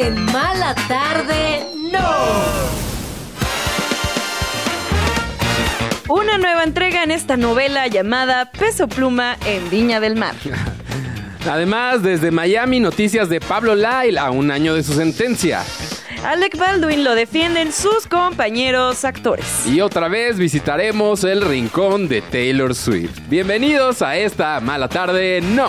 en Mala Tarde No. Una nueva entrega en esta novela llamada Peso Pluma en Viña del Mar. Además, desde Miami, noticias de Pablo Lyle a un año de su sentencia. Alec Baldwin lo defienden sus compañeros actores. Y otra vez visitaremos el rincón de Taylor Swift. Bienvenidos a esta mala tarde, no.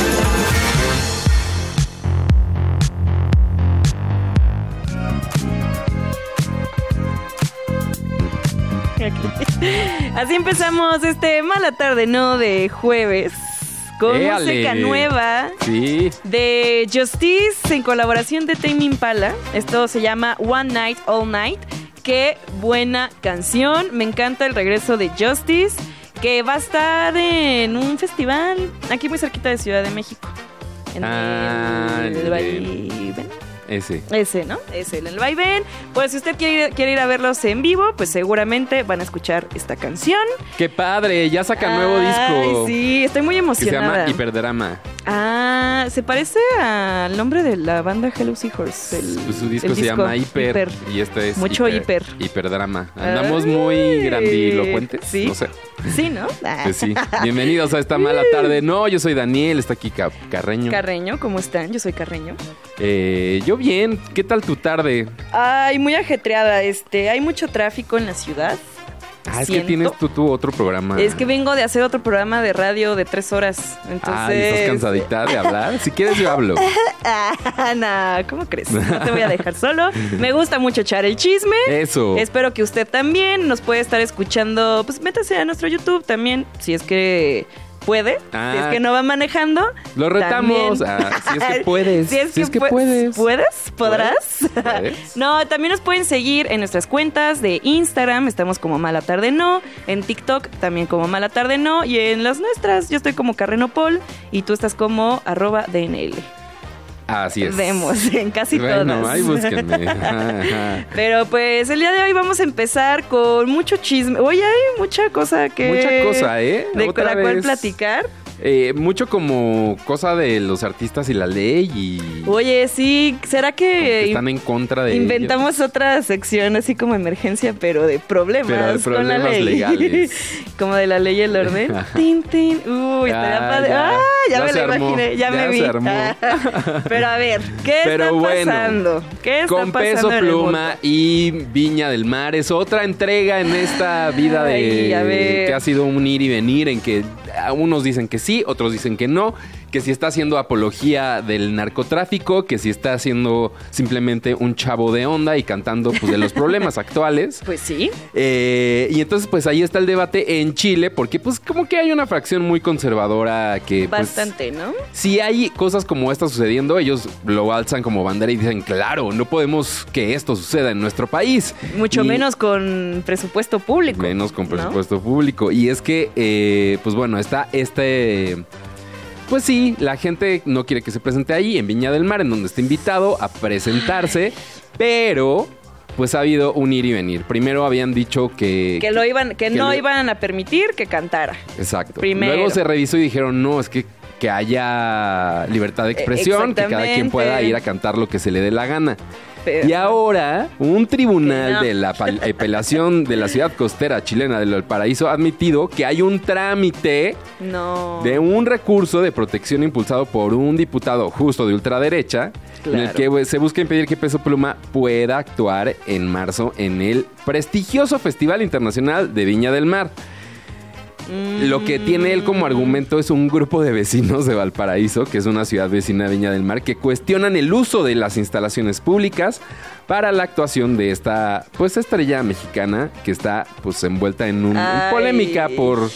Así empezamos este mala tarde, ¿no? De jueves. Con Éale. música nueva Sí. de Justice en colaboración de Tame Impala. Esto se llama One Night All Night. Qué buena canción. Me encanta el regreso de Justice. Que va a estar en un festival aquí muy cerquita de Ciudad de México. En Ah, el el. Ese. Ese, ¿no? Ese, el vaivén. Pues si usted quiere ir, quiere ir a verlos en vivo, pues seguramente van a escuchar esta canción. ¡Qué padre! Ya saca nuevo disco. Sí, estoy muy Que se emocionada. llama Hiperdrama. Ah, se parece al nombre de la banda Hello Seahorse. El, su disco el se llama Hiper, Y este es Mucho hiper. Hiperdrama. Andamos Ay. muy grandilocuentes. Sí. No sé. Sí, ¿no? Sí. Bienvenidos a esta mala tarde. No, yo soy Daniel, está aquí Ca- Carreño. Carreño, ¿cómo están? Yo soy Carreño. Eh, yo bien, ¿qué tal tu tarde? Ay, muy ajetreada. Este, hay mucho tráfico en la ciudad. Ah, es Siento. que tienes tú, tú otro programa. Es que vengo de hacer otro programa de radio de tres horas. Entonces. Ah, ¿y estás cansadita de hablar? Si quieres yo hablo. Ah, nah, ¿cómo crees? No te voy a dejar solo. Me gusta mucho echar el chisme. Eso. Espero que usted también nos puede estar escuchando. Pues métase a nuestro YouTube también, si es que puede. Ah. Si es que no va manejando. Lo retamos. Ah, si es que puedes. Si es Si que, es que pu- puedes. ¿Puedes? ¿Podrás? ¿Puedes? no, también nos pueden seguir en nuestras cuentas de Instagram. Estamos como Mala Tarde No. En TikTok también como Mala Tarde No. Y en las nuestras, yo estoy como Carrenopol. Y tú estás como arroba DNL. Así es. Vemos en casi bueno, todas. ahí búsquenme. Pero pues el día de hoy vamos a empezar con mucho chisme. Hoy hay mucha cosa que... Mucha cosa, ¿eh? De Otra la cual vez. platicar. Eh, mucho como cosa de los artistas y la ley y Oye, sí, ¿será que que están en contra de inventamos otra sección así como emergencia, pero de problemas, Pero de con la problemas ley? legales. como de la ley y el orden. tin, tin. Uy, Ah, padre. ya. Ah, ya, Ya me lo armó, imaginé, ya, me vi. se armó. pero a ver, ¿qué Pero está bueno, pasando? ¿Qué está Con pasando Peso en el mundo? Pluma y Viña del Mar es otra entrega en esta vida de Ay, a ver. que ha sido un ir y venir en que unos dicen que sí, otros dicen que no, que si está haciendo apología del narcotráfico, que si está haciendo simplemente un chavo de onda y cantando pues, de los problemas actuales. Pues sí. Eh, y entonces pues ahí está el debate en Chile porque pues como que hay una fracción muy conservadora que pues, Bastante, ¿no? si hay cosas como esta sucediendo, ellos lo alzan como bandera y dicen, claro, no podemos que esto suceda en nuestro país. Mucho Y- menos con presupuesto público. Menos con ¿no? presupuesto público. Y es que, eh, pues bueno, está este... Pues sí, la gente no quiere que se presente ahí, en Viña del Mar, en donde está invitado a presentarse, pero pues ha habido un ir y venir. Primero habían dicho que... Que lo iban, que, que no lo- iban a permitir que cantara. Exacto. Primero. Luego se revisó y dijeron, no, es que, que haya libertad de expresión, que cada quien pueda ir a cantar lo que se le dé la gana. Y ahora, un tribunal no. de la pal- apelación de la ciudad costera chilena de Valparaíso ha admitido que hay un trámite No. de un recurso de protección impulsado por un diputado justo de ultraderecha, en el que pues, se busca impedir que Peso Pluma pueda actuar en marzo en el prestigioso Festival Internacional de Viña del Mar. Lo que tiene él como argumento es un grupo de vecinos de Valparaíso, que es una ciudad vecina de Viña del Mar, que cuestionan el uso de las instalaciones públicas para la actuación de esta pues estrella mexicana que está pues envuelta en, un- en Ay. polémica por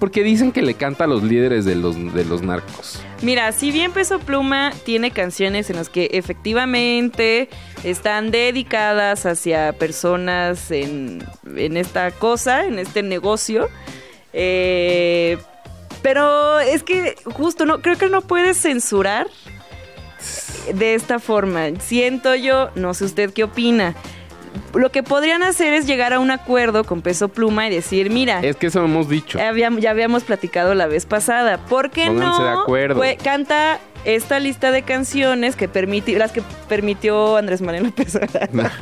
porque dicen que le canta a los líderes de los de los narcos. Mira, si bien Peso Pluma tiene canciones en las que efectivamente están dedicadas hacia personas en, en esta cosa, en este negocio, eh, Pero es que justo no creo que no puedes censurar de esta forma. Siento yo, no sé usted qué opina. Lo que podrían hacer es llegar a un acuerdo con Peso Pluma y decir, mira, Es que eso hemos dicho. ya habíamos, ya habíamos platicado la vez pasada. ¿Por qué Pónganse no? de acuerdo. Pues, canta esta lista de canciones que permiti- las que permitió Andrés Manuel López Obrador.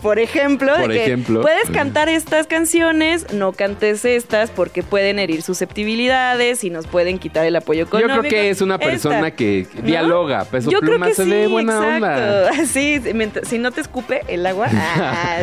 Por ejemplo, Por puedes cantar estas canciones, no cantes estas porque pueden herir susceptibilidades y nos pueden quitar el apoyo Yo económico. creo que es una persona Esta, que dialoga. Peso Yo creo Pluma que se sí, ve buena onda. Sí, mientras- si no te escupe el agua. ah.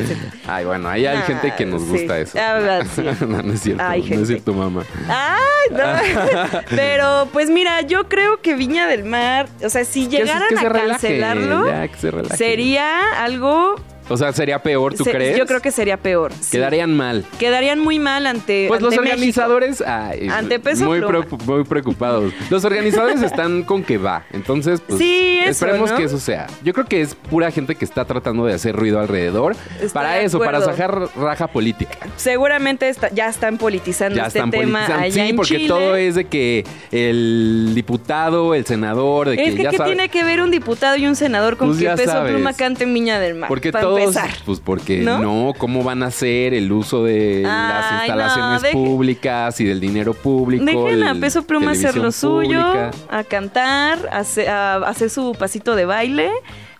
Ay, bueno, ahí hay Ah, gente que nos sí. gusta eso. Ah, sí. no, no es cierto. No es cierto, mamá. Ay, no. Pero pues mira, yo creo que Viña del Mar, o sea, si Que se- llegaran que se a relaje, cancelarlo, ya, que se relaje. sería algo. O sea, sería peor, ¿tú se- crees? Yo creo que sería peor. sí. Quedarían mal. Quedarían muy mal ante. Pues ante los organizadores, ay, Ante Peso muy, muy preocupados. Los organizadores están con que va, entonces pues Sí, eso, esperemos ¿no? que eso sea. Yo creo que es pura gente que está tratando de hacer ruido alrededor Estoy para eso, para sacar raja política. Seguramente está- ya están politizando Ya este están tema politizando. allá Sí, en porque Chile. todo es de que el diputado, el senador, de que, Es que, ya ¿qué sabe- tiene que ver un diputado y un senador con Pues que Peso sabes. Pluma cante en Viña del Mar? Porque para todos, empezar. pues porque ¿No? ¿No? ¿cómo van a hacer el uso de las Ay, instalaciones no, públicas y del dinero público? Dejen a Peso Pluma hacer lo suyo, pública? a cantar, a a hacer su pasito de baile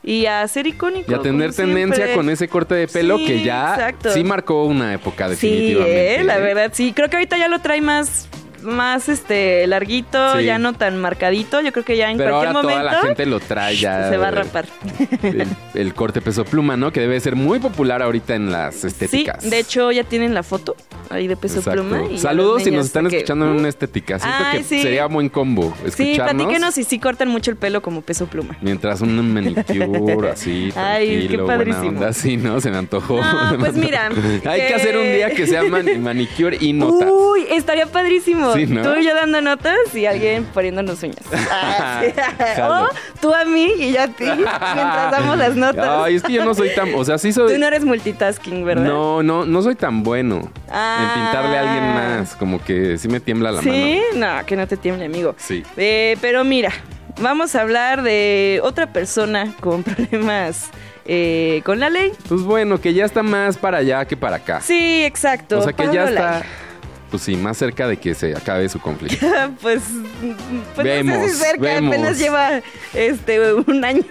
y a ser icónico. Y a tener tendencia siempre. con ese corte de pelo Sí, que ya exacto. sí marcó una época Sí, definitivamente. eh, la ¿eh? verdad, sí. Creo que ahorita ya lo trae más, más este larguito, Sí. ya no tan marcadito. Yo creo que ya en Pero cualquier ahora toda momento la gente lo trae ya. se va a rapar. El, el corte peso pluma, ¿no? Que debe ser muy popular ahorita en las Sí, estéticas. de hecho ya tienen la foto ahí de peso Exacto. pluma. y Saludos si nos están que- escuchando en una estética. Siento Ay, que sí. sería buen combo Sí, escucharnos. platíquenos si sí cortan mucho el pelo como peso pluma. Mientras un manicure así, Ay, qué padrísimo. onda, sí, ¿no? Se me antojó. No, pues mira, Hay que que- hacer un día que sea mani- manicure y notas. Uy, estaría padrísimo. Sí, ¿no? Tú y yo dando notas y alguien poniéndonos uñas. Ah, sí. O tú a mí y yo a ti mientras damos las notas. Ay, es que yo no soy tan, o sea, sí soy Tú no eres multitasking, ¿verdad? No, no, no soy tan bueno Ah. en pintarle a alguien más, como que sí me tiembla la ¿Sí? mano. No, que no te tiemble, amigo. Sí. Eh, pero mira, vamos a hablar de otra persona con problemas eh, con la ley. Pues bueno, que ya está más para allá que para acá. Sí, exacto. o sea, que Pablo ya está Lai. Pues sí, más cerca de que se acabe su conflicto. pues, pues no Vemos, sé si cerca, vemos. apenas lleva este un año.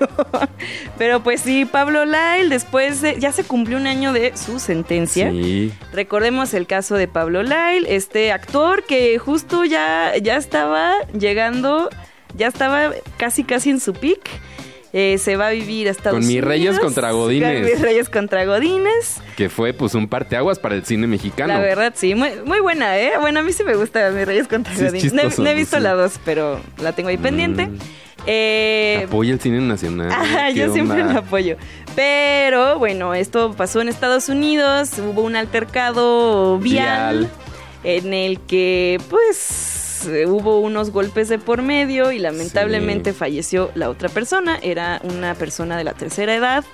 Pero pues sí, Pablo Lyle, después de- ya se cumplió un año de su sentencia. Sí. Recordemos el caso de Pablo Lyle, este actor que justo ya, ya estaba llegando, ya estaba casi casi en su peak. Eh, se va a vivir a Estados Con Mis. Reyes contra Godines. Con Mis Reyes contra Godines. Que fue pues un parteaguas para el cine mexicano. La verdad, sí, muy, muy buena, ¿eh? Bueno, a mí sí me gusta Mis Reyes contra Sí, Godines. No he- chistoso, no, he visto sí. la dos, pero la tengo ahí pendiente. Mm. Eh, Apoya el cine nacional. Ajá, ¿qué yo siempre lo apoyo. Pero bueno, esto pasó en Estados Unidos, hubo un altercado vial, Vial. en el que pues eh, hubo unos golpes de por medio y lamentablemente Sí. falleció la otra persona, era una persona de la tercera edad.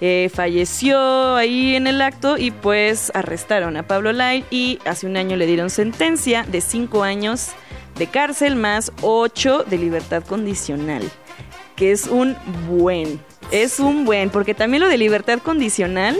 Eh, falleció ahí en el acto y pues arrestaron a Pablo Lai y hace un año le dieron sentencia de cinco años de cárcel más ocho de libertad condicional que es un buen. Es un buen, porque también lo de libertad condicional,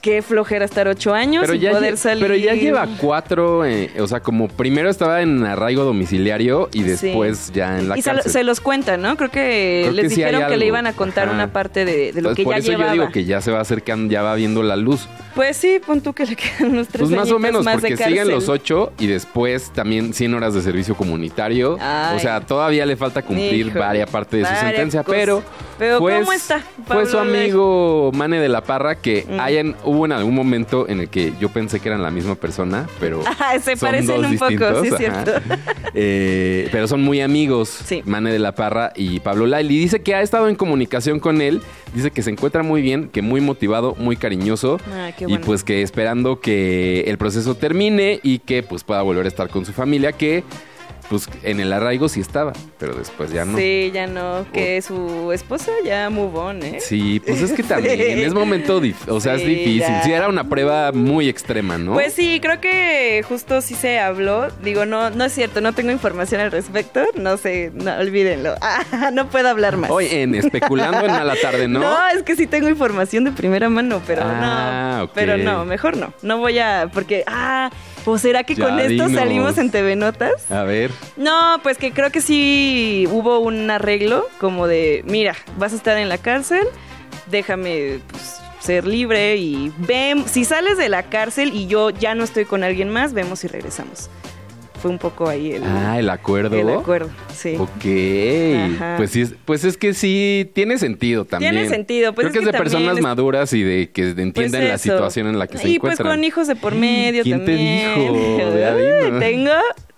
qué flojera estar ocho años Pero sin ya, poder salir. pero ya lleva cuatro, eh, o sea, como primero estaba en arraigo domiciliario y Sí. después ya en la y se, lo- cárcel. se los cuentan, ¿no? Creo que Creo les que sí hay dijeron que le iban a contar Ajá. una parte de, de lo Entonces, que por ya eso llevaba. yo digo que ya se va acercando, ya va viendo la luz. Pues sí, pon tú que le quedan unos tres Pues más o menos, más porque siguen los ocho y después también 100 horas de servicio comunitario. Ay. O sea, todavía le falta cumplir Híjole, varias partes de su sentencia, cosas. pero, Pero, fue, ¿cómo está fue su Pablo amigo Mane de la Parra que Mm. Hubo en algún momento en el que yo pensé que eran la misma persona, pero Ajá, se son parecen dos un poco, distintos, sí es cierto. Eh, pero son muy amigos, Sí. Mane de la Parra y Pablo Lail. Y dice que ha estado en comunicación con él, dice que se encuentra muy bien, que muy motivado, muy cariñoso. Ah, qué Y bueno. pues que esperando que el proceso termine y que pues pueda volver a estar con su familia, que pues en el arraigo sí estaba, pero después ya no. Sí, ya no. Que su esposa ya move on, ¿eh? Sí, pues es que también Sí. es momento, o sea, es difícil. ya. Sí, era una prueba muy extrema, ¿no? Pues sí, creo que justo sí se habló. Digo, no, no es cierto, no tengo información al respecto. No sé, no, olvídenlo. Ah, no puedo hablar más. Hoy en especulando en mala tarde, ¿no? es que sí tengo información de primera mano, pero Ah, no. ok. Pero no, mejor no. No voy a. Porque, ah, pues será que Ya, con esto salimos en TV Notas. A ver. No, pues que creo que sí hubo un arreglo como de, mira, vas a estar en la cárcel, déjame pues, ser libre y ven, si sales de la cárcel y yo ya no estoy con alguien más, vemos si regresamos. Fue un poco ahí el, Ah, el acuerdo. el acuerdo, sí. Ok. Ajá. Pues sí, es- pues es que sí tiene sentido también. Tiene sentido, pues Creo es que es que de personas es- maduras y de que entienden Pues la situación en la que se Y pues encuentran. con hijos de por medio ¿Quién te también. dijo? Ya dinos. tengo,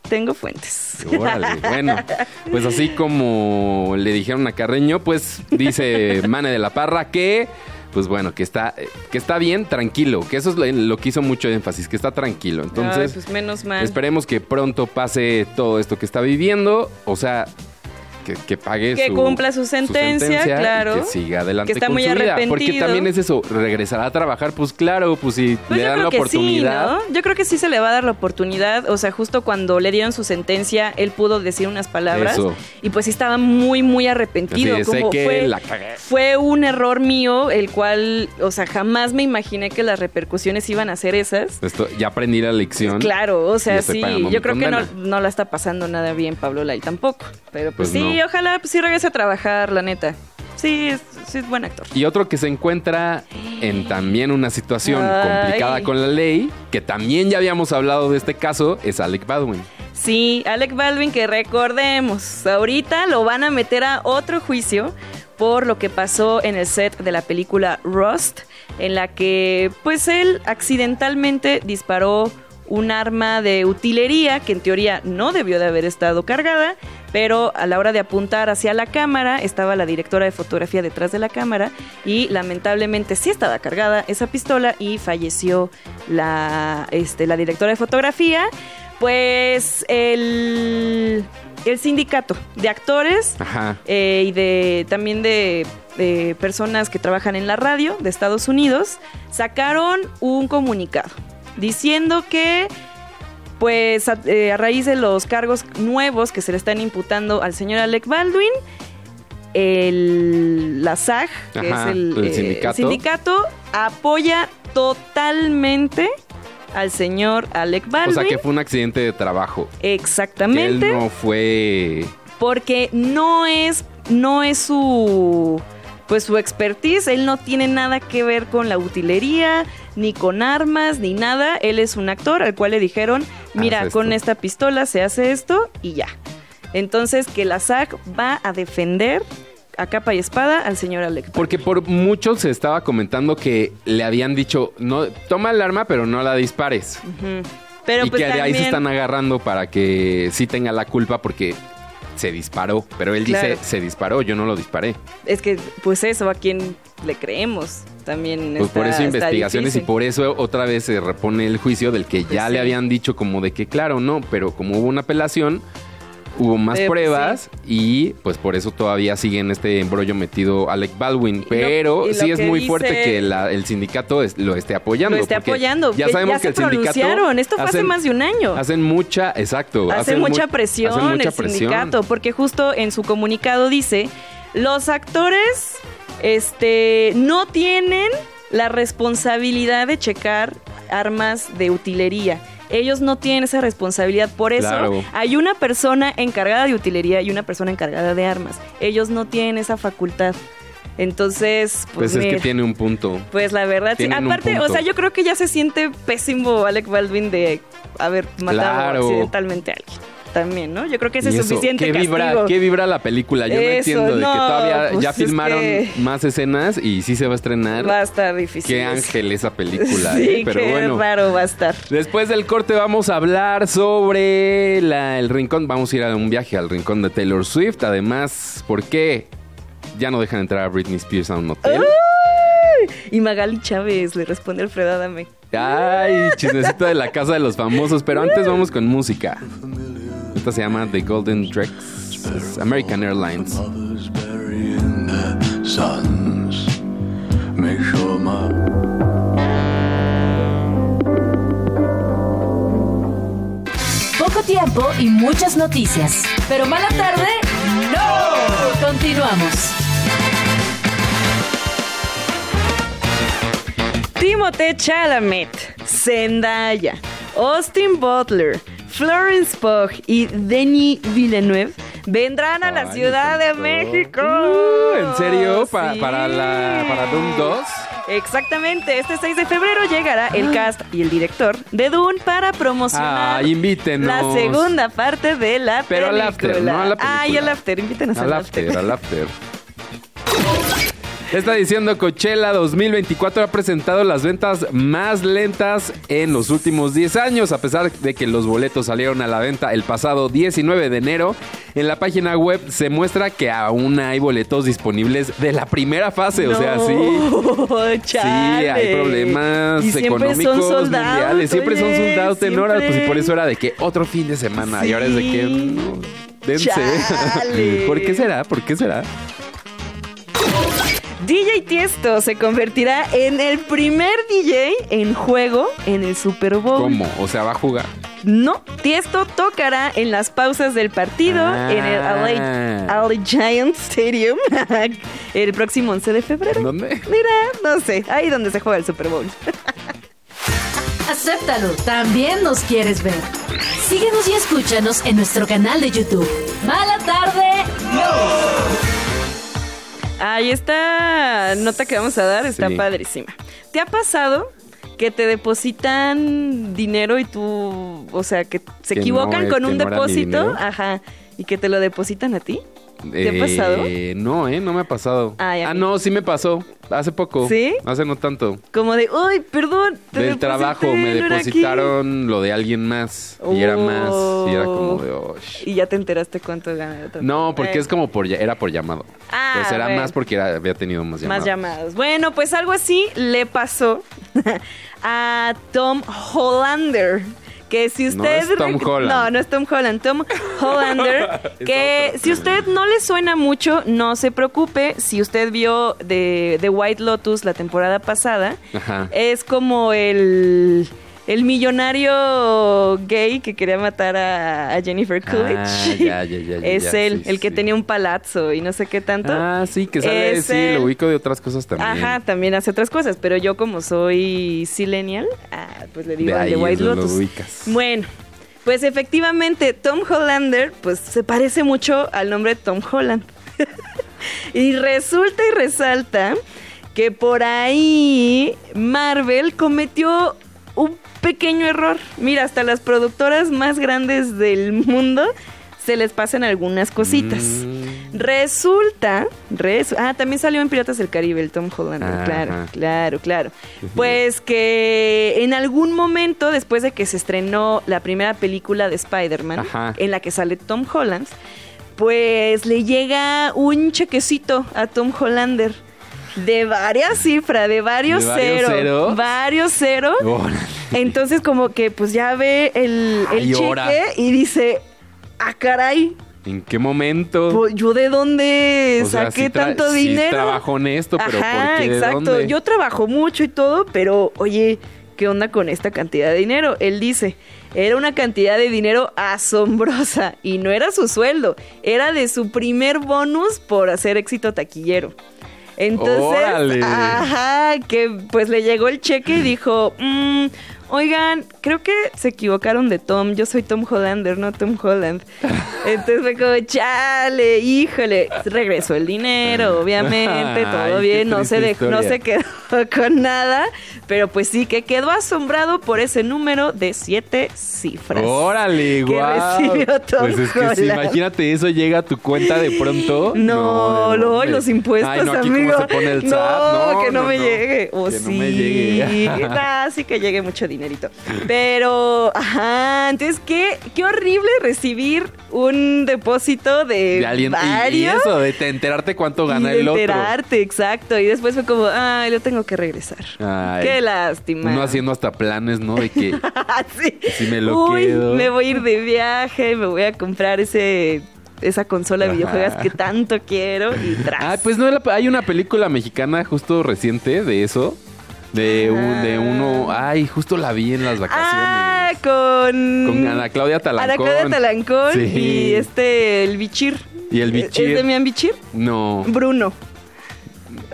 tengo fuentes. Órale, bueno, pues así como le dijeron a Carreño, pues dice Mane de la Parra que, pues bueno, que está, que está bien, tranquilo, que eso es lo, lo que hizo mucho énfasis, que está tranquilo. Entonces, Ay, pues menos mal. esperemos que pronto pase todo esto que está viviendo, o sea, que, que pague Que su, cumpla su sentencia, claro. que siga adelante Que está con muy su vida, porque también es eso, regresará a trabajar, pues claro, pues si Pues le dan la oportunidad. sí, ¿no? Yo creo que sí se le va a dar la oportunidad. O sea, justo cuando le dieron su sentencia, él pudo decir unas palabras. Eso. Y pues sí estaba muy, muy arrepentido. Sé que fue, la cagué. fue un error mío, el cual, o sea, jamás me imaginé que las repercusiones iban a ser esas. Esto, ya aprendí la lección. Claro, o sea, sí, yo creo que no, no la está pasando nada bien Pablo Lai tampoco. Pero pues, Pues sí, no. Ojalá pues sí regrese a trabajar, la neta. Sí, es, sí es buen actor. Y otro que se encuentra en también una situación Ay. complicada con la ley, que también ya habíamos hablado de este caso, es Alec Baldwin. Sí, Alec Baldwin, que recordemos, ahorita lo van a meter a otro juicio por lo que pasó en el set de la película Rust, en la que pues él accidentalmente disparó un arma de utilería que en teoría no debió de haber estado cargada, pero a la hora de apuntar hacia la cámara estaba la directora de fotografía detrás de la cámara y lamentablemente sí estaba cargada esa pistola y falleció la, este, la directora de fotografía. Pues el, el sindicato de actores eh, y de también de, de personas que trabajan en la radio de Estados Unidos sacaron un comunicado diciendo que pues a, eh, a raíz de los cargos nuevos que se le están imputando al señor Alec Baldwin el, la SAG, que Ajá, es el, el eh, sindicato. sindicato, apoya totalmente al señor Alec O Baldwin. sea que fue un accidente de trabajo. Que él Exactamente. no fue. Porque no es, no es su pues su expertise, él no tiene nada que ver con la utilería, ni con armas, ni nada. Él es un actor al cual le dijeron, mira, con esto". esta pistola se hace esto y ya. Entonces que la SAC va a defender a capa y espada al señor Alec. Porque por mucho se estaba comentando que le habían dicho, no, toma el arma, pero no la dispares. Pero y pues que de ahí se están agarrando para que sí tenga la culpa porque se disparó. Pero él Claro. dice, se disparó, yo no lo disparé. Es que, pues eso, a quien le creemos también. Pues por eso investigaciones y por eso otra vez se repone el juicio del que ya Pues le habían dicho como de que claro, no, pero como hubo una apelación, hubo más Eh, pues pruebas y pues por eso todavía sigue en este embrollo metido Alec Baldwin. Pero lo sí es muy dice- fuerte que la- el sindicato es- lo esté apoyando. Lo esté apoyando. Ya sabemos ya que se el sindicato... Esto fue hace hacen- más de un año. Hacen mucha, exacto. Hace hacen mucha mu- presión hacen mucha el sindicato, porque justo en su comunicado dice, los actores este, no tienen la responsabilidad de checar armas de utilería. Ellos no tienen esa responsabilidad, por eso Claro. hay una persona encargada de utilería y una persona encargada de armas. Ellos no tienen esa facultad. Entonces, pues, Pues es que tiene un punto. pues la verdad, sí. Aparte, o sea, yo creo que ya se siente pésimo Alec Baldwin de haber matado Claro. accidentalmente a alguien. También, ¿no? Yo creo que ese es suficiente ¿qué vibra. ¿Qué vibra la película? Yo no entiendo de no, que todavía pues ya es filmaron que- más escenas y sí se va a estrenar. Va a estar difícil. Qué ángel esa película, sí, ¿eh? Pero qué bueno. raro va a estar. Después del corte vamos a hablar sobre la- el rincón. Vamos a ir a un viaje al rincón de Taylor Swift. Además, ¿por qué ya no dejan entrar a Britney Spears a un hotel? Y Magali Chávez le responde Alfredo Adame. Ay, chismecito de la casa de los famosos. Pero antes vamos con música. Esta se llama The Golden Drex. Es American Airlines. Poco tiempo y muchas noticias. Pero mala tarde, no. Continuamos. Timothée Chalamet, Zendaya, Austin Butler, Florence Pugh y Denis Villeneuve vendrán a la Ay, Ciudad de. México. Uh, ¿En serio? Pa- Sí. para la para Doom 2. Exactamente, este 6 de febrero llegará el cast y el director de Dune para promocionar Ah, la segunda parte de la Pero al película. after, no a la Ah, película. al after, invítenos Al after, al after. Esta edición de Coachella 2024 ha presentado las ventas más lentas en los últimos 10 años, a pesar de que los boletos salieron a la venta el pasado 19 de enero. En la página web se muestra que aún hay boletos disponibles de la primera fase, o sea, sí. Sí, Chale. hay problemas Y siempre son económicos sold out, mundiales. Siempre son oye, sold out en horas. Pues y por eso era de que otro fin de semana. Y ahora es de que. Sí. no, dense. Chale. ¿Por qué será? ¿Por qué será? DJ Tiesto se convertirá en el primer DJ en juego en el Super Bowl. ¿Cómo? O sea, va a jugar. No, Tiesto tocará en las pausas del partido Ah. en el LA, LA Giant Stadium el próximo 11 de febrero. ¿Dónde? Mira, no sé, ahí donde se juega el Super Bowl. Acéptalo, también nos quieres ver. Síguenos y escúchanos en nuestro canal de YouTube. Mala tarde, Ahí esta nota que vamos a dar está Sí. padrísima. ¿Te ha pasado que te depositan dinero y tú, o sea, que se Que equivocan no, con que un depósito? Ajá. Y que te lo depositan a ti? ¿Te ha Eh, pasado? No, ¿eh? No me ha pasado. Ay, ah, no, sí me pasó. Hace poco. ¿Sí? Hace no tanto. Como de, uy, perdón. te Del trabajo me no era aquí". depositaron lo de alguien más. Y era más. Y era como de. Oh. "Osh". Y ya te enteraste cuánto otro. No, porque Eh, es como por era por llamado. Ah, Pues era bueno. más porque era- había tenido más llamadas. Más llamados. Bueno, pues algo así le pasó a Tom Hollander. Que si No usted. es Tom Holland. No, no es Tom Holland. Tom Hollander. Que si usted no le suena mucho, no se preocupe. Si usted vio de, de White Lotus la temporada pasada, Ajá. es como el. El millonario gay que quería matar a, a Jennifer Coolidge. Ah, ya, ya, ya, ya, es él, sí, el que sí. tenía un palazzo y no sé qué tanto. Ah, sí, que sale, Es sí, él. lo ubico de otras cosas también. Ajá, también hace otras cosas, pero yo como soy silenial, ah, pues le digo De al de White lo Lotus. ubicas. Bueno, pues efectivamente Tom Hollander pues se parece mucho al nombre de Tom Holland. y resulta y resalta que por ahí Marvel cometió un pequeño error. Mira, hasta las productoras más grandes del mundo se les pasan algunas cositas. Mm. Resulta, resu- ah, también salió en Piratas del Caribe el Tom Holland, Ajá. claro, claro, claro. Pues que en algún momento, después de que se estrenó la primera película de Spider-Man, en la que sale Tom Holland, pues le llega un chequecito a Tom Hollander. De varias cifras, de varios, ¿De varios ceros. ceros? Varios ceros. Órale. Entonces como que pues ya ve el, el Ay, cheque y dice, ah, caray, ¿En qué momento? pues, ¿yo de dónde O sea, saqué sí tanto sí dinero? trabajo en esto, pero Ajá, ¿por qué? ¿De exacto. dónde? Yo trabajo mucho y todo, pero oye, ¿qué onda con esta cantidad de dinero? Él dice, era una cantidad de dinero asombrosa y no era su sueldo, era de su primer bonus por hacer éxito taquillero. Entonces, Órale. ajá, que pues le llegó el cheque y dijo, "Mm, oigan, creo que se equivocaron de Tom, yo soy Tom Hollander, no Tom Holland. Entonces fue como, chale, híjole, regresó el dinero, obviamente, todo Ay, bien, no se, dejó- no se quedó con nada, pero pues sí, que quedó asombrado por ese número de siete cifras. Órale, que guau. recibió Tom Pues es que si imagínate eso llega a tu cuenta de pronto. No, ¿de luego dónde? los impuestos, Ay, no, aquí amigo. cómo se pone el no, SAT. No, que no, no, me no. llegue. O Que no me llegue. sí. Nah, sí que llegue mucho dinero. Dinerito. Pero, ajá, entonces qué, qué horrible recibir un depósito de, De alguien y- eso, de te enterarte cuánto gana el otro. enterarte, exacto. Y después fue como, ay, lo tengo que regresar. Ay. Qué lástima. Uno haciendo hasta planes, ¿no? De que sí. Si me lo Uy, quedo. me voy a ir de viaje, me voy a comprar ese esa consola de videojuegos que tanto quiero y tras. Ah, pues no, hay una película mexicana justo reciente de eso. De, un, de uno. Ay, justo la vi en las Ah, vacaciones. con... Con Ana Claudia Talancón. Ana Claudia Talancón Sí. y este, el Bichir. Y el Bichir. ¿Es Demian Bichir? No. Bruno.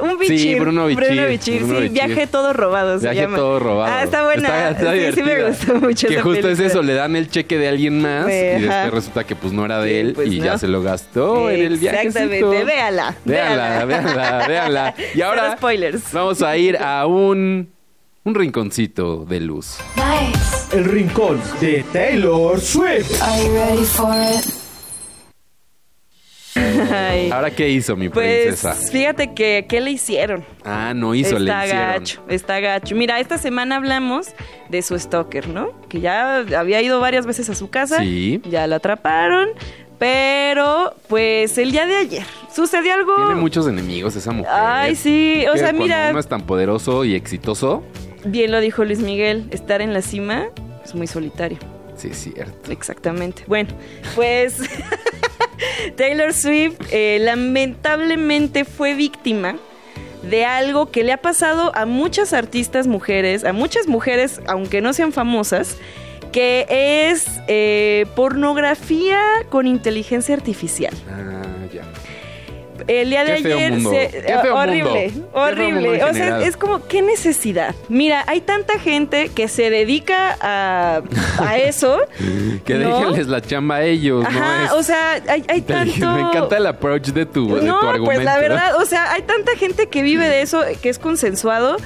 Un Bichir. Sí, Bruno Bichir, Bruno Bichir, Bruno sí. Bichir. Viaje todo robado se Viaje llama. todo robado. Ah, está buena. Está, está sí, sí me gustó mucho Que esa justo es eso, le dan el cheque de alguien más y Ajá. después resulta que pues no era de Sí, él pues y no. ya se lo gastó en el viaje. Exactamente, véala. Véanla, véanla, véanla. Y ahora spoilers. vamos a ir a un, un rinconcito de luz. Nice. El rincón de Taylor Swift. Are you ready for it? Ay. Ahora, ¿qué hizo mi Pues princesa? fíjate que, ¿qué le hicieron? Ah, no hizo, le está hicieron. gacho, está gacho. Mira, esta semana hablamos de su stalker, ¿no? Que ya había ido varias veces a su casa. Sí. Ya lo atraparon. Pero, pues, el día de ayer sucedió algo. Tiene muchos enemigos esa mujer. Ay, sí. O sea, cuando mira, uno es tan poderoso y exitoso. bien lo dijo Luis Miguel, estar en la cima es muy solitario. Sí, es cierto. Exactamente. Bueno, pues Taylor Swift eh, lamentablemente fue víctima de algo que le ha pasado a muchas artistas mujeres, a muchas mujeres, aunque no sean famosas, que es eh, pornografía con inteligencia artificial. Ah. El día de Qué feo ayer mundo. se- horrible, horrible. o sea, es como qué necesidad. Mira, hay tanta gente que se dedica a, a eso. Que ¿No? déjenles la chamba a ellos, Ajá, ¿no? o sea, hay, hay dije, tanto. Me encanta el approach de tu, de no, tu argumento. pues la verdad, o sea, hay tanta gente que vive de eso, que es consensuado.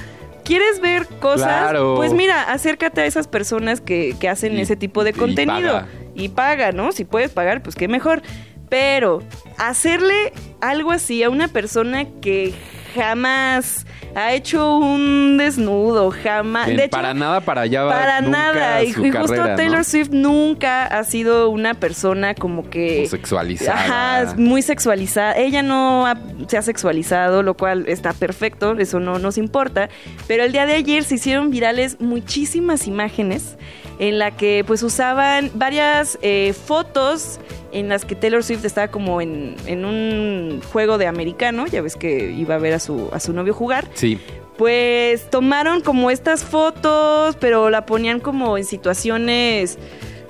¿Quieres ver cosas? Claro. Pues mira, acércate a esas personas que, que hacen Y- ese tipo de y contenido. paga. Y paga, ¿no? Si puedes pagar, pues qué mejor. Pero hacerle algo así a una persona que jamás ha hecho un desnudo, jamás. De hecho, para nada para allá va para nunca nada. Y, su y justo Taylor ¿no? Swift nunca ha sido una persona como que. Homosexualizada. Ajá, muy sexualizada. Ella no ha- se ha sexualizado, lo cual está perfecto, eso no nos importa. Pero el día de ayer se hicieron virales muchísimas imágenes en la que pues usaban varias eh, fotos en las que Taylor Swift estaba como en, en un juego de americano, ya ves que iba a ver a su, a su novio jugar Sí. pues tomaron como estas fotos, pero la ponían como en situaciones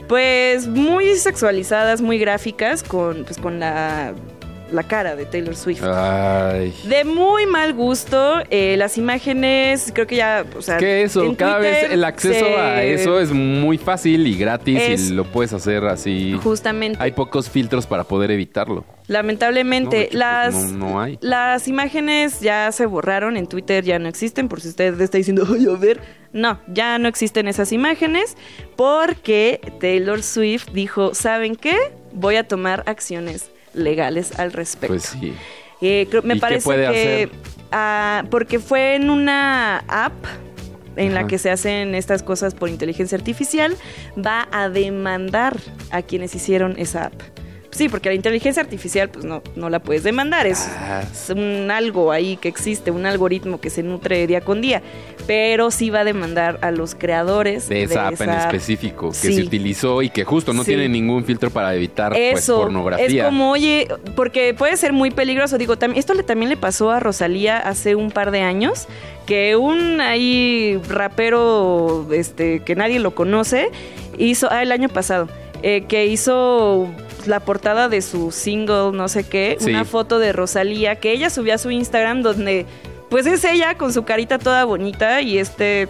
pues muy sexualizadas, muy gráficas con pues con la la cara de Taylor Swift. Ay. De muy mal gusto, eh, las imágenes, creo que ya, o sea, Que eso, en cada Twitter vez el acceso se- a eso es muy fácil y gratis Es- y lo puedes hacer así. justamente. Hay pocos filtros para poder evitarlo. Lamentablemente, No, hecho, las, pues, no- no hay. las imágenes ya se borraron en Twitter, ya no existen, por si usted está diciendo, ay, a ver. No, ya no existen esas imágenes porque Taylor Swift dijo, ¿saben qué? Voy a tomar acciones legales al respecto. Pues sí. Eh, creo- me ¿Y qué parece puede que hacer? ah, porque fue en una app en la que se hacen estas cosas por inteligencia artificial, va a demandar a quienes hicieron esa app. Sí, porque la inteligencia artificial pues no, no la puedes demandar, es, Ah, es un algo ahí que existe, un algoritmo que se nutre día con día, pero sí va a demandar a los creadores de esa app en esa app. específico que Sí. se utilizó y que justo no Sí. tiene ningún filtro para evitar pues, pornografía. es como, oye, porque puede ser muy peligroso. Digo, esto le, también le pasó a Rosalía hace un par de años, que un ahí rapero este, que nadie lo conoce, hizo, ah, el año pasado, eh, que hizo la portada de su single, no sé qué, Sí. una foto de Rosalía, que ella subió a su Instagram donde, pues es ella con su carita toda bonita y este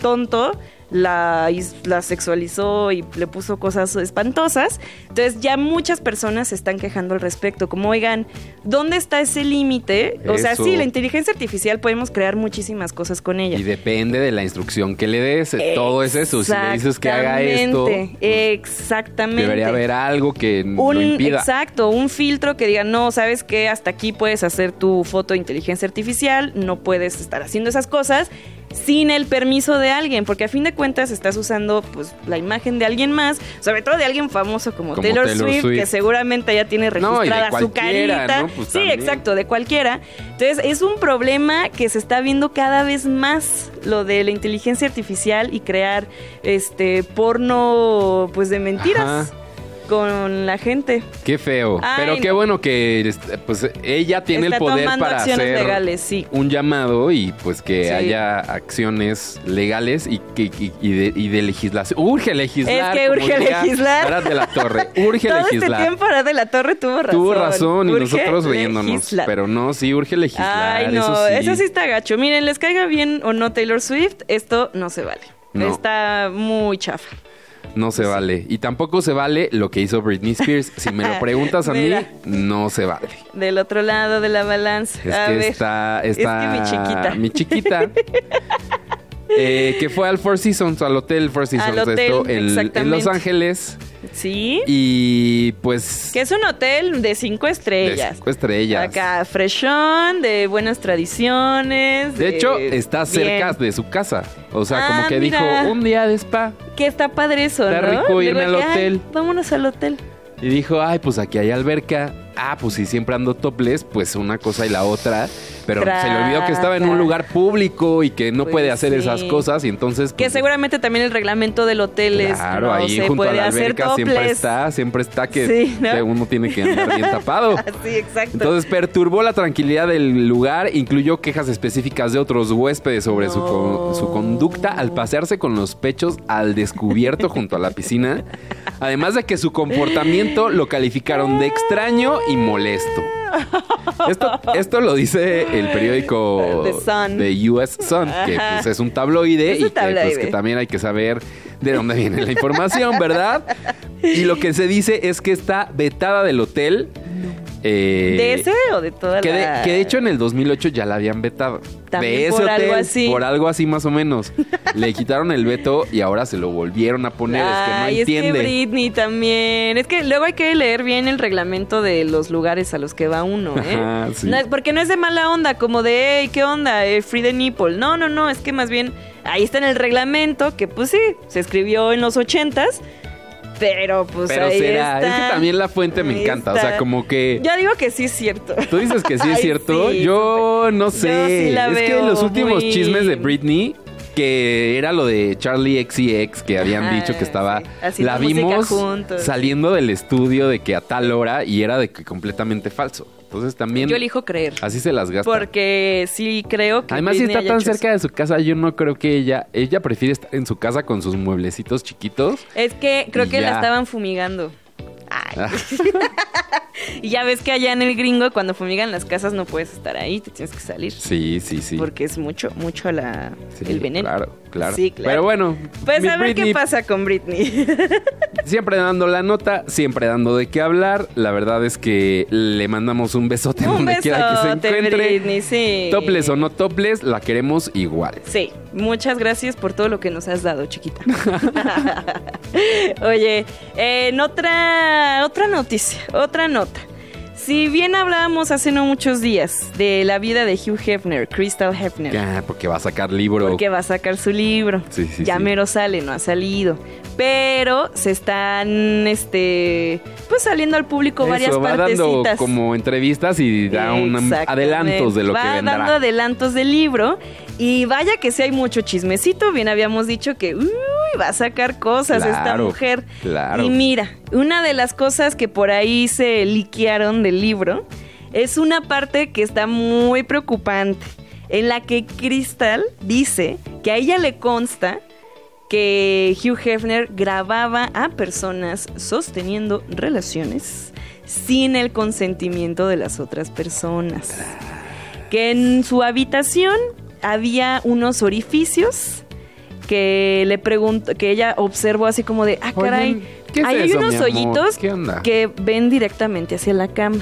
tonto la, la sexualizó y le puso cosas espantosas. Entonces ya muchas personas se están quejando al respecto, como oigan, ¿dónde está ese límite? O sea, sí, la inteligencia artificial podemos crear muchísimas cosas con ella. Y depende de la instrucción que le des. Todo es eso. Si le dices que haga esto, Exactamente, Exactamente. debería haber algo que un lo impida. exacto, un filtro que diga, no, sabes que hasta aquí puedes hacer tu foto de inteligencia artificial, no puedes estar haciendo esas cosas. Sin el permiso de alguien, porque a fin de cuentas estás usando pues la imagen de alguien más, sobre todo de alguien famoso como, Como Taylor, Taylor Swift, Swift. que seguramente ya tiene No, registrada su carita. ¿no? Pues sí, también. exacto, de cualquiera. Entonces, es un problema que se está viendo cada vez más lo de la inteligencia artificial y crear este porno pues de mentiras. Ajá. Con la gente. Qué feo. Ay, Pero qué no. bueno que este, pues ella tiene Está el poder para hacer legales, sí. un llamado y pues que Sí. haya acciones legales y, que, y, y de, y de legislación. Urge legislar. Es que urge legislar. Arad de la Torre. Urge Todo legislar. este tiempo Arad de la Torre tuvo razón. Tuvo razón y Urge nosotros riéndonos. legislar. Pero no, sí, urge legislar. Ay, no, eso sí. está gacho. Miren, les caiga bien o no Taylor Swift, esto no se vale. No. Está muy chafa. No se vale. Y tampoco se vale lo que hizo Britney Spears. Si me lo preguntas a mí, no se vale. Del otro lado de la balanza. Es a que ver. está, Es que está. mi chiquita. Mi chiquita. eh, que fue al Four Seasons, al hotel Four Seasons, hotel, esto, en. Los Ángeles. Sí. Y pues. Que es un hotel de cinco de estrellas. cinco estrellas. Acá, freshón, de buenas tradiciones. De hecho, está cerca bien. de su casa. O sea, Ah, como que mira. dijo un día de spa. Que está padre eso, Está ¿no? rico irme al que, hotel. vámonos al hotel. Y dijo, ay, pues aquí hay alberca. Ah, pues si siempre ando topless, pues una cosa y la otra. Pero se le olvidó que estaba en un lugar público y que no Pues puede hacer sí. esas cosas. Y entonces. Que pues, seguramente también el reglamento del hotel es. Claro, no ahí se junto a la hacer alberca siempre está, siempre está que, Sí, ¿no? que uno tiene que andar bien tapado. Sí, exacto. Entonces perturbó la tranquilidad del lugar, incluyó quejas específicas de otros huéspedes sobre su, No. su conducta al pasearse con los pechos al descubierto junto a la piscina, además de que su comportamiento lo calificaron de extraño y molesto. Esto, esto lo dice el periódico The Sun. de US Sun, que pues, es un tabloide Es y que, pues, que también hay que saber de dónde viene la información, ¿verdad? Y lo que se dice es que está vetada del hotel. Eh, ¿De ese o de toda que de, la.? que de hecho en el 2008 ya la habían vetado. También de ese por algo así. por algo así más o menos. Le quitaron el veto y ahora se lo volvieron a poner. Ay, es que no es entiende. que Britney también. Es que luego hay que leer bien el reglamento de los lugares a los que va uno, ¿eh? Ajá, sí. No es- porque no es de mala onda, como de, hey, ¿qué onda? Eh, free the nipple. No, no, no, es que más bien ahí está en el reglamento, que pues sí, se escribió en los ochentas, pero pues Pero ahí será, está. es que también la fuente me Ahí encanta. O sea, como que. Yo digo que sí es cierto. Tú dices que sí es Ay, cierto. sí, Yo no Yo sé. sí la es que los últimos muy- chismes de Britney, que era lo de Charlie XCX, que habían Ajá, dicho que estaba. sí. La vimos juntos. saliendo del estudio de que a tal hora y era de que completamente falso. Entonces también. Yo elijo creer. Así se las gasta. Porque sí creo que. Además, si está tan cerca de su casa, yo no creo que ella. Ella prefiere estar en su casa con sus mueblecitos chiquitos. Es que creo que la estaban fumigando. Ay. Ah. y ya ves que allá en el gringo, cuando fumigan las casas, no puedes estar ahí, te tienes que salir. Sí, sí, sí. Porque es mucho, mucho la, Sí, el veneno. Claro, claro. Sí, claro. Pero bueno, Pues a ver Britney, qué pasa con Britney. Siempre dando la nota, siempre dando de qué hablar. La verdad es que le mandamos un besote Un donde quiera que se encuentre. Britney, sí. Topless o no topless, la queremos igual. Sí, muchas gracias por todo lo que nos has dado, chiquita. Oye, eh, en otra, otra noticia, otra nota. Si bien hablábamos hace no muchos días de la vida de Hugh Hefner, Crystal Hefner, Ya, porque va a sacar libro. porque va a sacar su libro. Sí, sí, ya sí. mero sale, no ha salido. Pero se están, este, pues saliendo al público varias Eso, va dando partecitas. como entrevistas y da un adelantos de lo Va que vendrá. dando adelantos del libro. Y vaya que sí hay mucho chismecito. Bien habíamos dicho que uy, va a sacar cosas esta mujer. claro. Y mira, una de las cosas que por ahí se liquearon del libro es una parte que está muy preocupante. En la que Crystal dice que a ella le consta que Hugh Hefner grababa a personas sosteniendo relaciones sin el consentimiento de las otras personas. Que en su habitación había unos orificios que le preguntó, que ella observó así como de, ah, caray, ¿qué es ahí hay eso, unos hoyitos que ven directamente hacia la cama.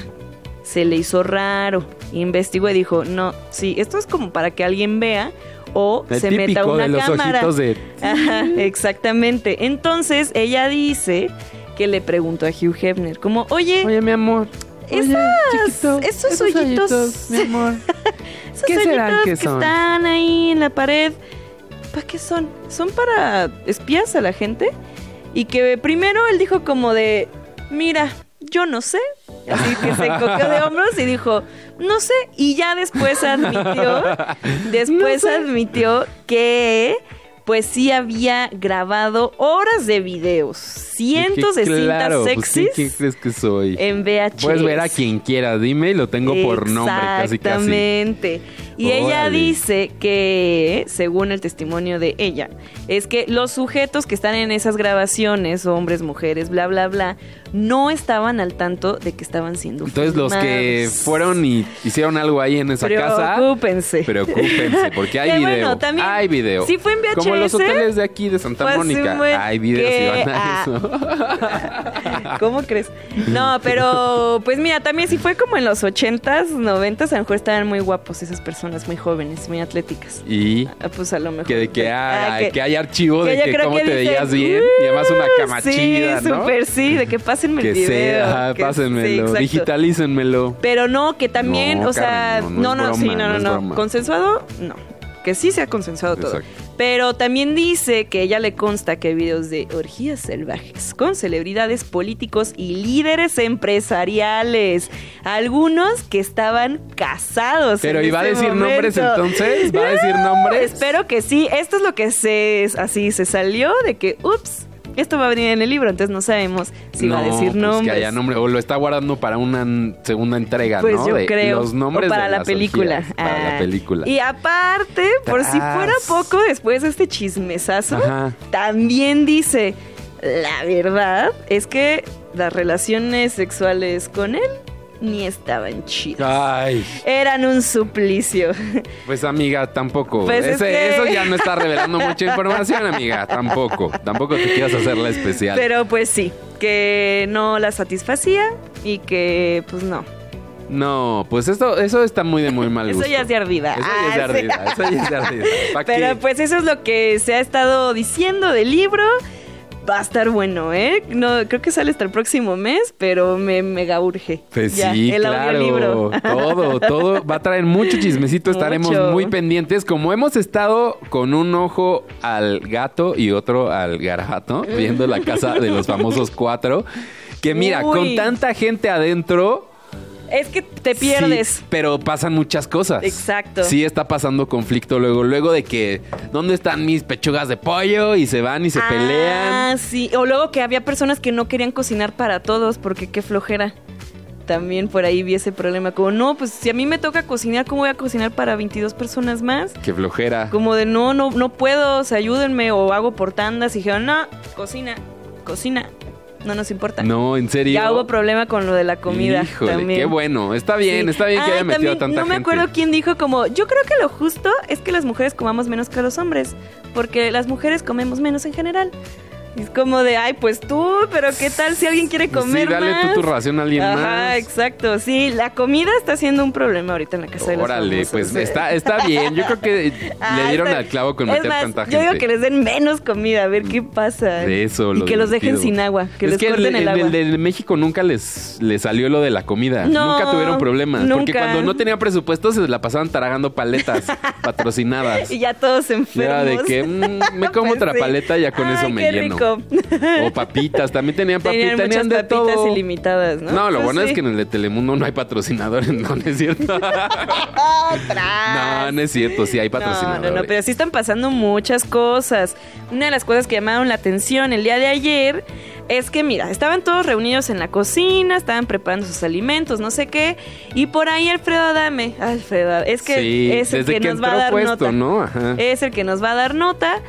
Se le hizo raro, investigó y dijo, no, sí, esto es como para que alguien vea o El se meta una de los cámara. ojitos de... Ajá, exactamente. Entonces ella dice que le preguntó a Hugh Hefner, como, oye, Oye, mi amor. Esas- chiquito, esos hoyitos. mi amor. esos ¿qué serán hoyitos que que son? están ahí en la pared, ¿para qué son? Son para espías a la gente. Y que primero él dijo como de, mira, yo no sé. Así que se encogió de hombros y dijo, no sé. Y ya después admitió, después admitió que pues sí había grabado horas de videos, cientos de cintas claro, pues, sexys ¿qué, qué crees que soy? en VHS. Puedes ver a quien quiera, dime y lo tengo por nombre, casi casi. Exactamente. Y ella dice que, según el testimonio de ella, es que los sujetos que están en esas grabaciones, hombres, mujeres, bla, bla, bla, no estaban al tanto de que estaban siendo Entonces los que fueron y hicieron algo ahí en esa casa, Preocúpense. preocúpense, porque hay Que video. bueno, también, hay video. si fue en Como los hoteles de aquí de Santa pues, Mónica, sí, hay videos que- y van a ah. eso. ¿Cómo crees? No, pero pues mira, también si fue como en los 80s, 90s, a lo mejor estaban muy guapos esas personas, muy jóvenes, muy atléticas. y Ah, Pues a lo mejor. que de que, Ah, hay, que hay archivo de que cómo te dicen, veías bien y además una "Uh, cama sí, chida, ¿no? súper sí, de que pásenme que el video. sea, que- sí, pásenmelo, exacto. digitalícenmelo. Pero no, que también, No, o sea, no, no, no sí, no, no, no broma. Consensuado, no. Que sí se ha consensuado todo. Pero también dice que ella le consta que hay videos de orgías salvajes con celebridades políticos y líderes empresariales. Algunos que estaban casados. Pero en ¿y va a decir nombres entonces? ¿Va a decir nombres? Espero que sí. Esto es lo que se así se salió de que, ups, esto va a venir en el libro, entonces no sabemos si va a decir pues nombres. que haya nombre. O lo está guardando para una segunda entrega, Pues ¿no? yo De creo. Los nombres o para de la las película. orgías, Para Ah. la película. Y aparte, por si fuera poco, después de este chismesazo, Ajá. también dice, la verdad es que las relaciones sexuales con él ni estaban chidas. Ay, Eran un suplicio. pues amiga, tampoco. Pues es Ese- que- Eso ya no está revelando mucha información, amiga. Tampoco. Tampoco te quieras hacer la especial. Pero pues sí, que no la satisfacía y que pues no. No, pues esto, eso está muy de muy mal Eso gusto. ya es de ardida. Eso ya es de Ah, ardida. Eso ya es de ardida. ¿Pa' Pero qué? pues eso es lo que se ha estado diciendo del libro. Va a estar bueno, ¿eh? No, creo que sale hasta el próximo mes, pero me mega urge. Pues Ya, sí, el claro. audiolibro. Todo, todo va a traer mucho chismecito. Estaremos Mucho. muy pendientes. Como hemos estado con un ojo al gato y otro al garabato, viendo la casa de los famosos cuatro. Que mira, Uy. con tanta gente adentro. Es que te pierdes. sí, pero pasan muchas cosas. Exacto. Sí, está pasando conflicto luego. Luego de que, ¿dónde están mis pechugas de pollo? Y se van y se Ah, pelean. sí. O luego que había personas que no querían cocinar para todos porque qué flojera. También por ahí vi ese problema. Como, no, pues si a mí me toca cocinar, ¿cómo voy a cocinar para 22 personas más? Qué flojera. Como de, no, no, no puedo, o sea, ayúdenme o hago por tandas. Y dijeron, no, cocina, cocina. No nos importa. No, en serio. Ya hubo problema con lo de la comida Híjole, también. qué bueno. Está bien, Sí. está bien que Ay, haya metido también, tanta No me gente. acuerdo quién dijo como, yo creo que lo justo es que las mujeres comamos menos que los hombres, porque las mujeres comemos menos en general. Y es como de, ay, pues tú, pero ¿qué tal si alguien quiere comer sí, dale más? tú tu ración a alguien Ajá, más. exacto. Sí, la comida está siendo un problema ahorita en la casa de los Órale, pues está, está bien. Yo creo que Ah, le dieron está- al clavo con es meter más, tanta Yo gente. digo que les den menos comida, a ver qué pasa. De eso, Y lo que los dejen sin agua, que es les que corten el, el, agua. el de México nunca les, les salió lo de la comida. No, nunca tuvieron problemas. Porque cuando no tenían presupuesto se la pasaban tragando paletas patrocinadas. Y ya todos Y enfermos. era de que mm, me como Pues otra sí. paleta y ya con eso me qué lleno. rico. O papitas, también tenían papitas, Tenían tenían, muchas de papitas todo. ilimitadas, ¿no? No, lo Pues bueno es que en el de Telemundo no hay patrocinadores, ¿no? ¿No es cierto? no, no es cierto, sí hay No, patrocinadores. no, no, pero sí están pasando muchas cosas. Una de las cosas que llamaron la atención el día de ayer es que, mira, estaban todos reunidos en la cocina, estaban preparando sus alimentos, no sé qué, y por ahí Alfredo Adame, Alfredo, es que Sí, es el que, que nos va a dar nota. ¿no? Ajá. Es el que nos va a dar nota.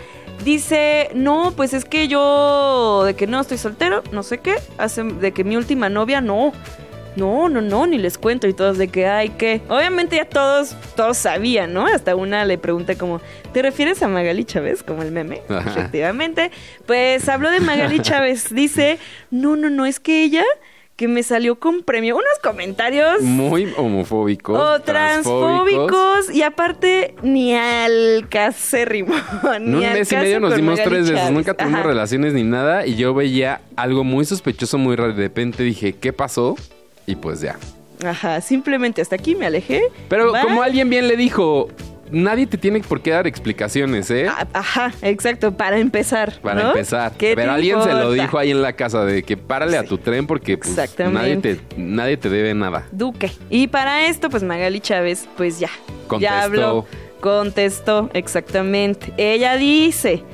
Dice, no, pues es que yo, de que no estoy soltero, no sé qué, hace, de que mi última novia, no, no, no, no, ni les cuento y todos de que, ay, ¿qué? Obviamente ya todos, todos sabían, ¿no? Hasta una le pregunta como, ¿te refieres a Magali Chávez? Como el meme, Ajá. efectivamente. Pues habló de Magali Chávez, dice, no, no, no, es que ella que me salió con premio. Unos comentarios Muy homofóbicos. o transfóbicos. transfóbicos y aparte ni al casérrimo. Un ni al mes y medio nos dimos Magali tres veces. Nunca tuvimos Ajá. relaciones ni nada. Y yo veía algo muy sospechoso, muy raro. De repente dije, ¿qué pasó? Y pues ya. Ajá, simplemente hasta aquí me alejé. Pero Bye. como alguien bien le dijo, nadie te tiene por qué dar explicaciones, ¿eh? Ah, Ajá, exacto, para empezar. Para ¿no? empezar. ¿Qué Pero alguien se lo dijo ahí en la casa de que párale a tu tren porque pues, nadie, te, nadie te debe nada. Duque. Y para esto, pues Magali Chávez, pues ya. Contestó. Ya habló. Contestó, exactamente. Ella dice.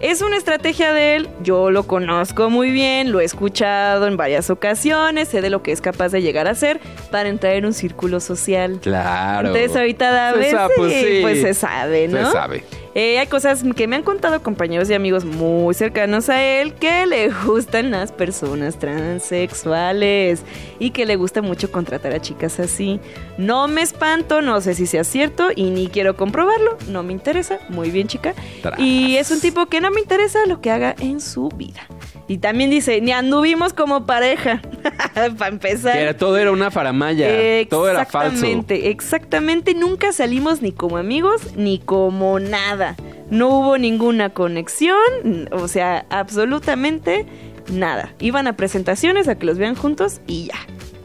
Es una estrategia de él, yo lo conozco muy bien, lo he escuchado en varias ocasiones, sé de lo que es capaz de llegar a ser para entrar en un círculo social. Claro. Entonces ahorita da Se veces, sabe, pues, sí. pues se sabe, ¿no? Se sabe. Eh, hay cosas que me han contado compañeros y amigos muy cercanos a él que le gustan las personas transexuales y que le gusta mucho contratar a chicas así. No me espanto, no sé si sea cierto y ni quiero comprobarlo, no me interesa. Muy bien, chica. Tras. Y es un tipo que no me interesa lo que haga en su vida. Y también dice, ni anduvimos como pareja, para empezar. Que era- todo era una faramaya. Todo era falso. Exactamente, exactamente. Nunca salimos ni como amigos ni como nada. No hubo ninguna conexión, o sea, absolutamente nada. Iban a presentaciones a que los vean juntos y ya.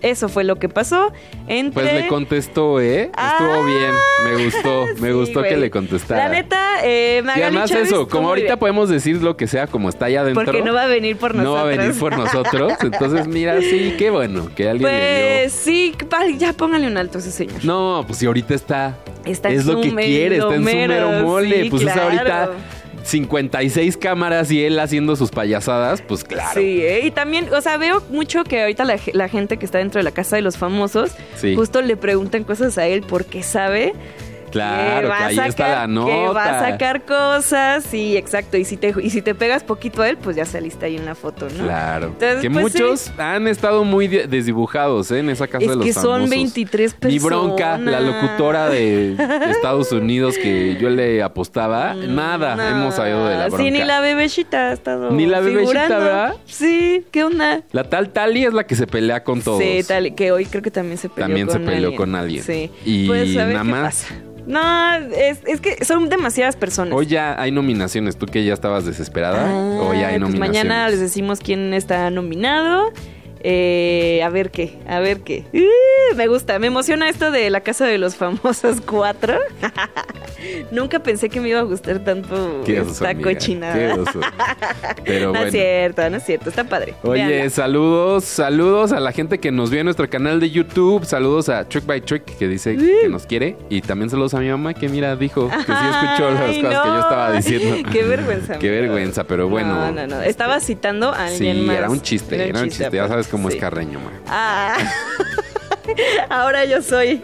Eso fue lo que pasó entre... Pues le contestó, ¿eh? Estuvo Ah, bien. Me gustó. Me sí, gustó que le contestara. La neta, eh, y Magali además Chávez eso, como ahorita bien. podemos decir lo que sea como está allá adentro. Porque no va a venir por nosotros. No va a venir por nosotros. Entonces, mira, sí, qué bueno que alguien le Pues sí, ya póngale un alto a ese señor. dio. No, pues si ahorita está. Está en es lo que quiere, está en su mero, mole. sí, pues es claro. ahorita 56 cámaras y él haciendo sus payasadas, pues claro. Sí, ¿eh? y también, o sea, veo mucho que ahorita la, ge- la gente que está dentro de la casa de los famosos, Sí. justo le preguntan cosas a él porque sabe Claro, que ahí está la sacar- nota. Que va a sacar cosas, sí, exacto. Y si te, y si te pegas poquito a él, pues ya saliste ahí en la foto, ¿no? Claro. Entonces, que pues, muchos sí. han estado muy de- desdibujados ¿eh? en esa casa Es de los que son famosos. 23 personas. Mi bronca, la locutora de Estados Unidos que yo le apostaba, nada, No. hemos salido de la bronca. Sí, ni la bebecita ha estado Ni la bebecita, figurando. ¿verdad? Sí, ¿qué onda? La tal Tali es la que se pelea con todos. Sí, tal, que hoy creo que también se peleó También con se peleó alguien. con alguien. Sí. Y Pues, nada más. pasa. No, es, es que son demasiadas personas. Hoy ya hay nominaciones. ¿Tú que ya estabas desesperada? Hoy hay Ah, pues nominaciones. mañana les decimos quién está nominado. Eh, a ver qué, a ver qué. Uh, me gusta, me emociona esto de la casa de los famosos cuatro. Nunca pensé que me iba a gustar tanto Qué oso, esta amiga, cochinada. Qué oso. Pero no bueno. es cierto, no es cierto, está padre. Oye, saludos, saludos a la gente que nos ve en nuestro canal de YouTube. Saludos a Trick by Trick que dice que nos quiere. Y también saludos a mi mamá que mira, dijo que sí escuchó las Ay, cosas que yo estaba diciendo. Qué vergüenza. Qué vergüenza, pero bueno. No, no, no. Estaba citando a alguien Sí, más. era un chiste, era un chiste. Ya aparte, sabes cómo es sí. Carreño, ma. Ah. Ahora yo soy.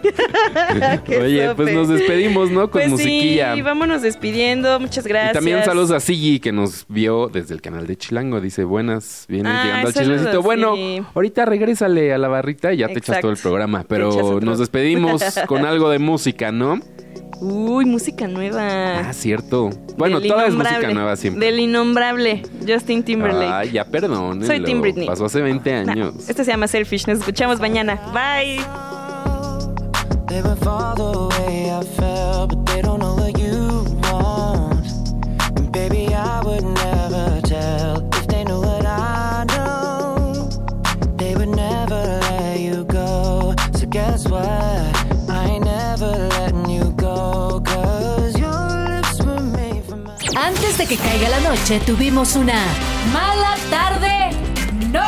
Oye, sope. pues nos despedimos, ¿no? Con Pues musiquilla. Sí, vámonos despidiendo. Muchas gracias. Y también saludos a Sigi que nos vio desde el canal de Chilango. Dice, buenas, vienes Ay, llegando al chismecito. Bueno, sí. ahorita regrésale a la barrita y ya te echas todo el programa. Pero nos despedimos con algo de música, ¿no? Uy, música nueva. Ah, cierto. Bueno, Del toda es música nueva siempre. Del innombrable Justin Timberlake. Ay, ya perdón. Soy Tim Britney. Pasó hace 20 Nah, años. Este se llama Selfish. Nos escuchamos mañana. Bye. Que caiga la noche, tuvimos una mala tarde. ¡No!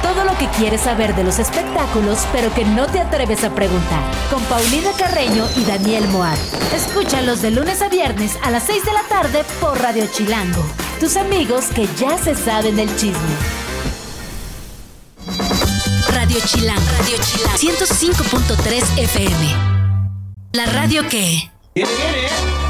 Todo lo que quieres saber de los espectáculos, pero que no te atreves a preguntar. Con Paulina Carreño y Daniel Moat. Escúchalos de lunes a viernes a las 6 de la tarde por Radio Chilango. Tus amigos que ya se saben el chisme. Radio Chilango. Radio Chilango. 105.3 FM. La radio que... Viene.